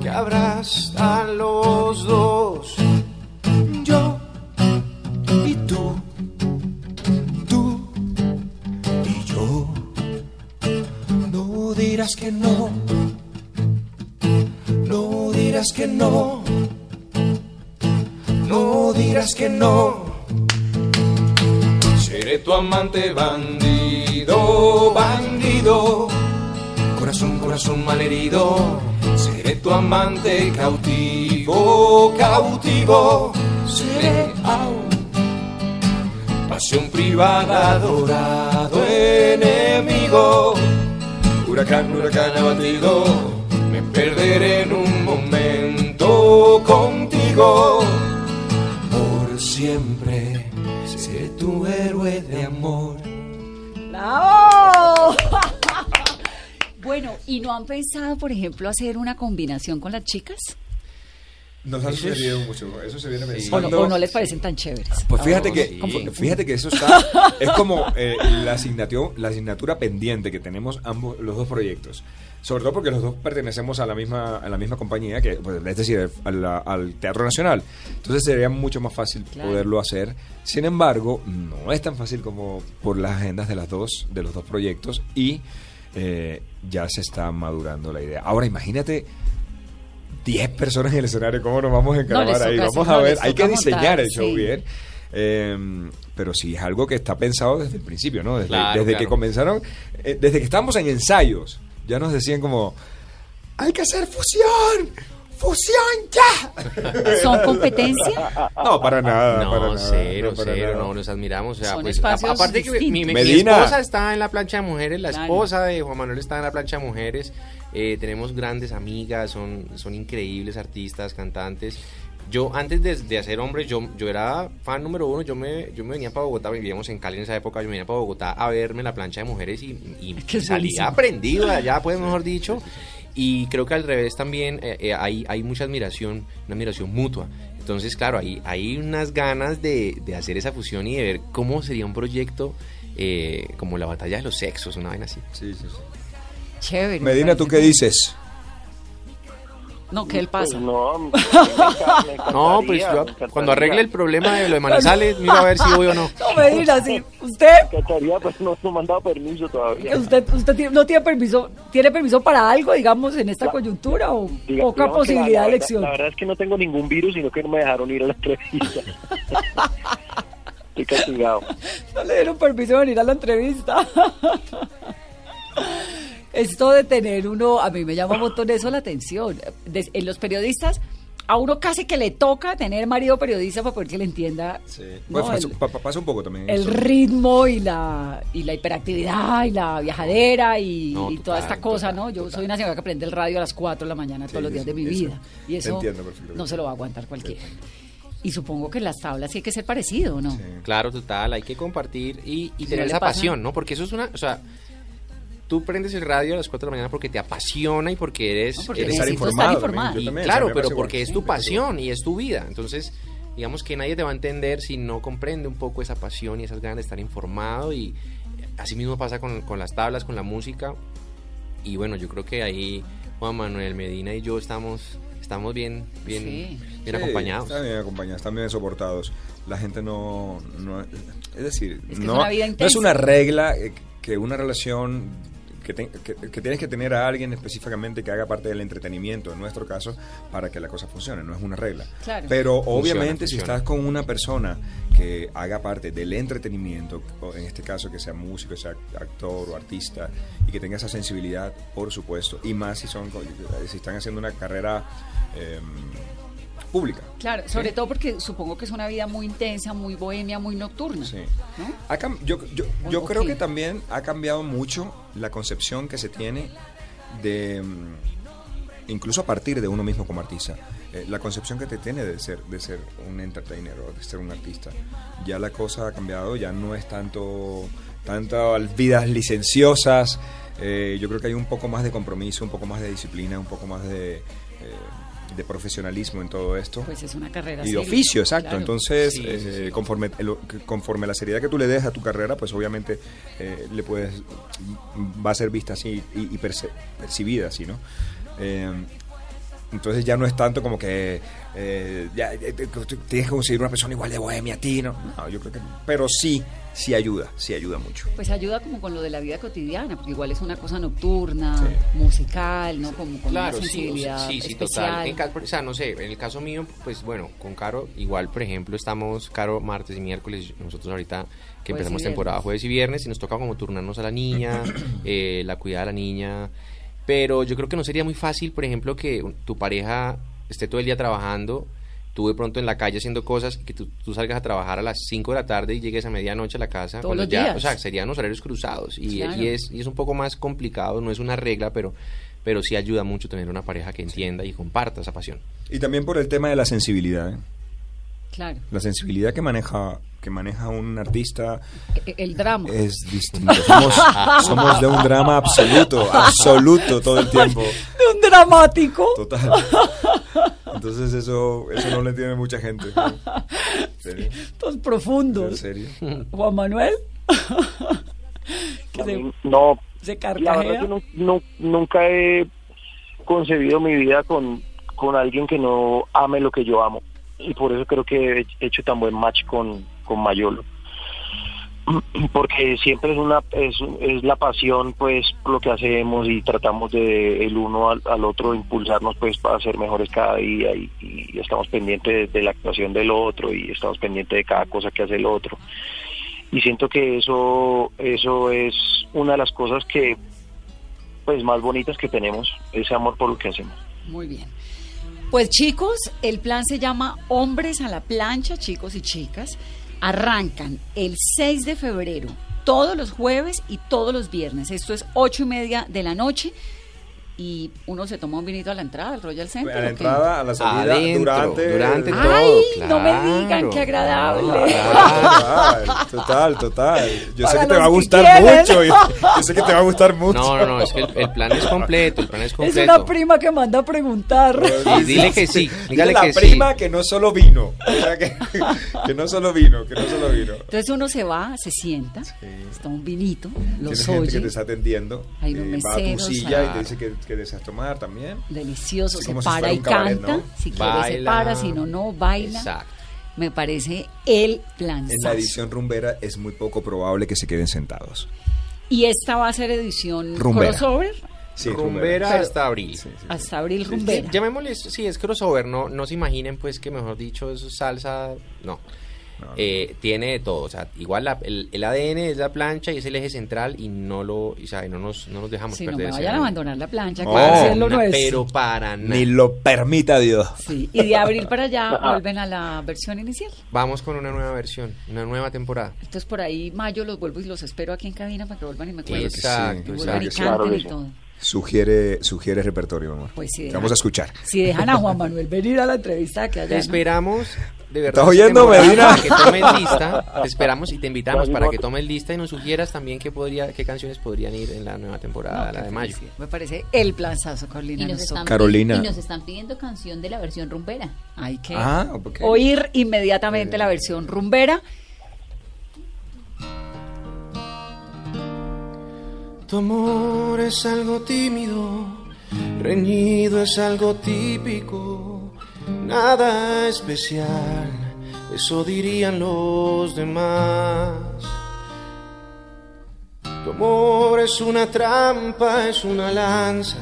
que abraza a los dos. Dirás que no, no dirás que no, no dirás que no. Seré tu amante bandido, bandido. Corazón, corazón malherido. Seré tu amante cautivo, cautivo. Seré aún pasión privada, adorado enemigo. Huracán, huracán abatido. Me perderé en un momento contigo. Por siempre seré tu héroe de amor. ¡Bravo! [LAUGHS] bueno, ¿y no han pensado, por ejemplo, hacer una combinación con las chicas? Nos ha sucedido mucho, eso se viene ¿O no, pensando. o no les parecen tan chéveres? Pues fíjate No, que sí. fíjate que eso está [LAUGHS] es como eh, la asignatura la asignatura pendiente que tenemos ambos los dos proyectos. Sobre todo porque los dos pertenecemos a la misma a la misma compañía que pues, es decir, la- al Teatro Nacional. Entonces sería mucho más fácil Claro. poderlo hacer. Sin embargo, no es tan fácil como por las agendas de las dos de los dos proyectos y eh, ya se está madurando la idea. Ahora imagínate 10 personas en el escenario, ¿cómo nos vamos a encarar les ahí? Vamos a no, ver, hay que diseñar montar, el show sí. bien. Eh, pero sí es algo que está pensado desde el principio, ¿no? Desde, Claro, desde que comenzaron, eh, desde que estábamos en ensayos, ya nos decían como, hay que hacer fusión, fusión ya. [LAUGHS] ¿Son competencia? No, para nada. No, para nada, cero, no, para cero, nada. no, nos admiramos. O sea, Son pues, aparte que mi, mi- esposa está en la plancha de mujeres, la Claro. esposa de Juan Manuel está en la plancha de mujeres, eh, tenemos grandes amigas, son, son increíbles artistas, cantantes. Yo antes de, de hacer hombres, yo, yo era fan número uno, yo me, yo me venía para Bogotá, vivíamos en Cali en esa época, yo me venía para Bogotá a verme la plancha de mujeres y, y que salía aprendido de allá, pues mejor dicho. Y creo que al revés también eh, eh, hay, hay mucha admiración, una admiración mutua. Entonces, claro, hay, hay unas ganas de, de hacer esa fusión y de ver cómo sería un proyecto eh, como la batalla de los sexos, una vaina así. Sí, sí, sí. Chévere. Medina, ¿tú qué dices? No, ¿qué él pasa? Pues no, me [LAUGHS] No, pues yo cuando arregle el problema de lo de Manizales, miro a ver si voy o no. No me diga así. Usted, Me encantaría, pero no, no me han dado permiso todavía. usted, usted tiene- no tiene permiso, tiene permiso para algo, digamos, en esta coyuntura o Diga- poca que la- posibilidad la de verdad- elección. La verdad es que no tengo ningún virus, sino que no me dejaron ir a la entrevista. [LAUGHS] Estoy castigado. No le dieron permiso de venir a la entrevista. Esto de tener uno, a mí me llama un montón eso la atención. Des- en los periodistas, a uno casi que le toca tener marido periodista para poder que le entienda Sí. ¿no? Pues pasa, el, pa- pa- pasa un poco también. el eso. ritmo y la, y la hiperactividad y la viajadera y, No, y toda esta cosa, total, ¿no? Yo total. soy una señora que prende el radio a las 4 de la mañana todos Sí, los días sí, de mi eso. vida. Y eso no se lo va a aguantar cualquiera. Y supongo que en las tablas sí hay que ser parecido, ¿no? Claro, total, hay que compartir y, tener esa pasa- pasión, ¿no? Porque eso es una, o sea, tú prendes el radio a las 4 de la mañana porque te apasiona y porque eres... No, porque eres- estar informado estar también, yo y también, claro, pero porque igual. es tu pasión y es tu vida. Entonces, digamos que nadie te va a entender si no comprende un poco esa pasión y esas ganas de estar informado. Y así mismo pasa con, con las tablas, con la música. Y bueno, yo creo que ahí Juan Manuel Medina y yo estamos, estamos bien, bien, Sí. bien Sí, acompañados. Están bien acompañados, están bien soportados. La gente no... no es decir, Es que es no, vida no es una regla eh, que una relación... Que, te- que- que tienes que tener a alguien específicamente que haga parte del entretenimiento, en nuestro caso, para que la cosa funcione, no es una regla. Claro. Pero Funciona, obviamente si funciona. estás con una persona que haga parte del entretenimiento, o en este caso que sea músico, sea actor o artista, y que tenga esa sensibilidad, por supuesto, y más si, son, si están haciendo una carrera eh, pública. Claro, sobre todo porque supongo que es una vida muy intensa, muy bohemia, muy nocturna. Sí. yo creo que también ha cambiado mucho la concepción que se tiene de, mm, incluso a partir de uno mismo como artista, eh, la concepción que te tiene de ser, de ser un entertainer o de ser un artista. Ya la cosa ha cambiado, ya no es tanto, tantas vidas licenciosas, eh, yo creo que hay un poco más de compromiso, un poco más de disciplina, un poco más de... eh, de profesionalismo en todo esto Pues es una carrera y de seria, oficio, exacto. claro. Entonces, Sí, eh, sí. conforme conforme la seriedad que tú le des a tu carrera, pues obviamente eh, le puedes va a ser vista así y, percibida así, ¿no? Eh, entonces ya no es tanto como que eh, ya, eh, tienes que conseguir una persona igual de bohemia a ti, ¿no? No, yo creo que pero sí, sí ayuda, sí ayuda mucho. Pues ayuda como con lo de la vida cotidiana, porque igual es una cosa nocturna, Sí. musical, ¿no? Como con Claro, una sensibilidad sí, sí, especial. total. En o sea, no sé, en el caso mío, pues bueno, con Caro, igual, por ejemplo, estamos, Caro, martes y miércoles, nosotros ahorita que Jueves empezamos temporada jueves y viernes, y nos toca como turnarnos a la niña, [CLEARS THROAT] eh, la cuidada de la niña, pero yo creo que no sería muy fácil, por ejemplo, que tu pareja esté todo el día trabajando, tú de pronto en la calle haciendo cosas, que tú, tú salgas a trabajar a las 5 de la tarde y llegues a medianoche a la casa, Todos cuando los ya, días. o sea, serían los horarios cruzados, y, Claro. y es, y es un poco más complicado, no es una regla, pero pero sí ayuda mucho tener una pareja que entienda y comparta esa pasión. Y también por el tema de la sensibilidad, ¿eh? Claro. La sensibilidad que maneja que maneja un artista E- El drama. es distinto. Somos, [LAUGHS] somos de un drama absoluto, absoluto todo el tiempo. De un dramático. Total. Entonces eso, eso no le entiende mucha gente. ¿no? ¿En serio? Todos ¿En profundos. serio? Juan Manuel. [LAUGHS] que se, no, se la verdad carcajea. que no- no- nunca he concebido mi vida con, con alguien que no ame lo que yo amo. Y por eso creo que he hecho tan buen match con, con Mayolo. [CLEARS THROAT] Porque siempre es una es, es la pasión pues lo que hacemos y tratamos de el uno al, otro impulsarnos pues para ser mejores cada día y, y estamos pendientes de, de la actuación del otro y estamos pendientes de cada cosa que hace el otro y siento que eso eso es una de las cosas que pues más bonitas que tenemos ese amor por lo que hacemos Muy bien. Pues chicos, el plan se llama Hombres a la plancha, chicos y chicas. Arrancan el 6 de febrero, todos los jueves y todos los viernes. Esto es ocho y media de la noche. Y uno se toma un vinito a la entrada al Royal Center. A la entrada, a la salida, Adentro, durante. durante Ay, todo. no me claro. digan, qué agradable. Total, total, total. Yo sé Para que te va a gustar mucho. Yo, yo sé que te va a gustar mucho. No, no, no, es que el, el plan es completo, el plan es Es completo. una prima que manda a preguntar. Y dile que sí, dígale la que sí. prima que no solo vino. O sea, que, [LAUGHS] que no solo vino, que no solo vino. Entonces uno se va, se sienta, está un vinito, los Tienes gente que oye. te está atendiendo. Hay eh, va a tu silla y claro. te dice que que deseas tomar también. Delicioso, se si para y cabaret, canta. ¿no? Si quiere se Baila. para, si no, no, baila. Exacto. Me parece el plan. En la edición rumbera es muy poco probable que se queden sentados. Y esta va a ser edición Rumbera. crossover Sí, rumbera Pero- hasta abril. hasta abril Sí, rumbera. Llamémosle, sí, es crossover, no, no se imaginen pues que mejor dicho eso es salsa, no. Eh, tiene de todo, o sea, igual la- el, el ADN es la plancha y es el eje central y no lo, o sea, no nos, no nos dejamos Si no perder. me vayan a abandonar la plancha, que Oh, nuestro. pero para nada. Ni lo permita Dios. Sí, y de abril para allá [LAUGHS] vuelven a la versión inicial. Vamos con una nueva versión, una nueva temporada. Entonces por ahí mayo los vuelvo y los espero aquí en cabina para que vuelvan y me cuenten. que sí, Exacto, Y vuelvan y exacto. Que y sí. todo. Sugiere, sugiere repertorio, amor. Pues sí, Vamos a escuchar. Si dejan a Juan [LAUGHS] Manuel venir a la entrevista que Te allá. ¿no? esperamos, de verdad. ¿Estás oyendo, Medina? Para que tomes lista, te esperamos y te invitamos para que tomes lista y nos sugieras también qué podría, qué canciones podrían ir en la nueva temporada, No, la de mayo. felicidad. Me parece el planzazo, Carolina. Y nos, Nosotros. están, Carolina. y nos están pidiendo canción de la versión rumbera. Hay que Ah, oír inmediatamente la versión rumbera. Tu amor es algo tímido, reñido es algo típico, nada especial, eso dirían los demás. Tu amor es una trampa, es una lanza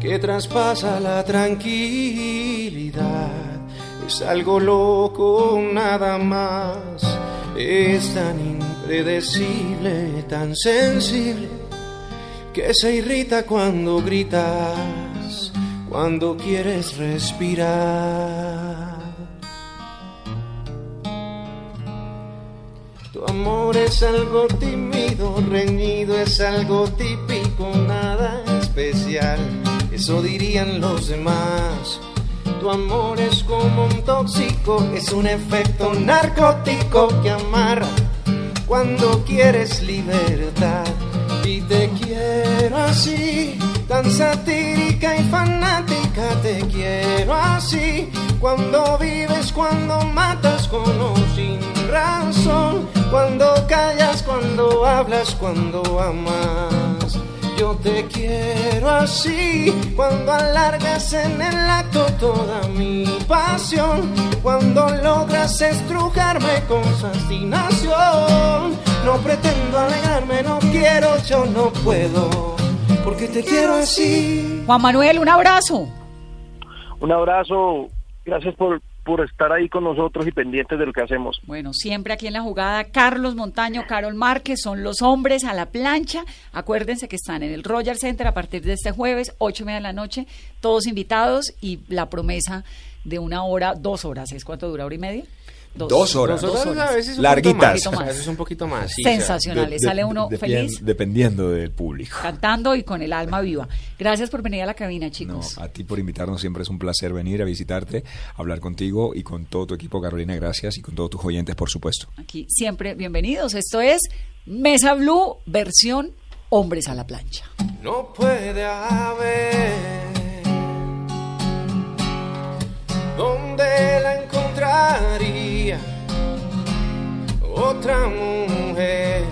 que traspasa la tranquilidad. Es algo loco, nada más. Es tan impredecible, tan sensible, que se irrita cuando gritas, cuando quieres respirar. Tu amor es algo tímido, reñido, es algo típico, nada especial. Eso dirían los demás. Tu amor es como un tóxico, es un efecto narcótico que amarra cuando quieres libertad. Y te quiero así, tan satírica y fanática, te quiero así. Cuando vives, cuando matas con o sin razón, cuando callas, cuando hablas, cuando amas. Yo te quiero así, cuando alargas en el acto toda mi pasión, cuando logras estrujarme con fascinación. No pretendo alegrarme, no quiero, yo no puedo, porque te quiero así. Juan Manuel, un abrazo. Un abrazo, gracias por, por estar ahí con nosotros y pendientes de lo que hacemos. Bueno, siempre aquí en la jugada, Carlos Montaño, Carol Márquez, son los hombres a la plancha. Acuérdense que están en el Royal Center a partir de este jueves, ocho y media de la noche, todos invitados y la promesa de una hora, dos horas. ¿Es cuánto dura? ¿Hora y media? Dos horas. Dos horas, a veces Larguitas. más, a veces un poquito más. sí, Sensacionales. De- de- Sale uno feliz Dependiendo del público. cantando y con el alma viva. Gracias por venir a la cabina, No, chicos. a ti por invitarnos, siempre es un placer venir a visitarte, hablar contigo y con todo tu equipo, Carolina, gracias, y con todos tus oyentes, por supuesto. Aquí siempre bienvenidos. Esto es Mesa Blue, versión Hombres a la plancha. No puede haber donde la encontraría otra mujer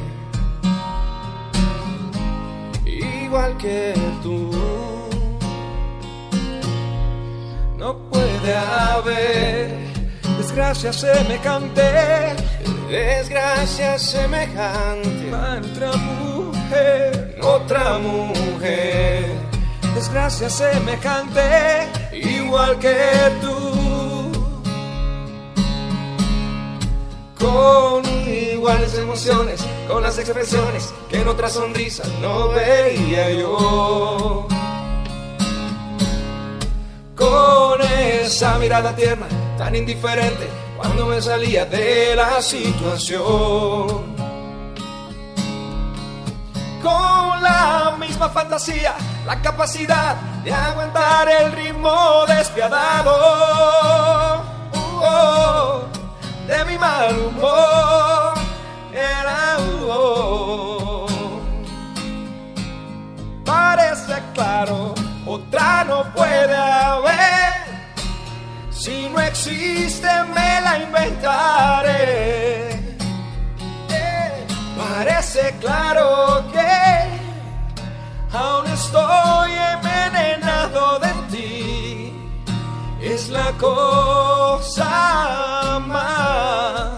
igual que tú. No puede haber desgracia semejante, desgracia semejante. Otra mujer, otra mujer, desgracia semejante, igual que tú. Con iguales emociones, con las expresiones que en otra sonrisa no veía yo. Con esa mirada tierna, tan indiferente, cuando me salía de la situación. Con la misma fantasía, la capacidad de aguantar el ritmo despiadado. Oh, de mi mal humor. Era Parece claro, otra no puede haber. Si no existe, me la inventaré. Eh, Parece claro que aún estoy es la cosa más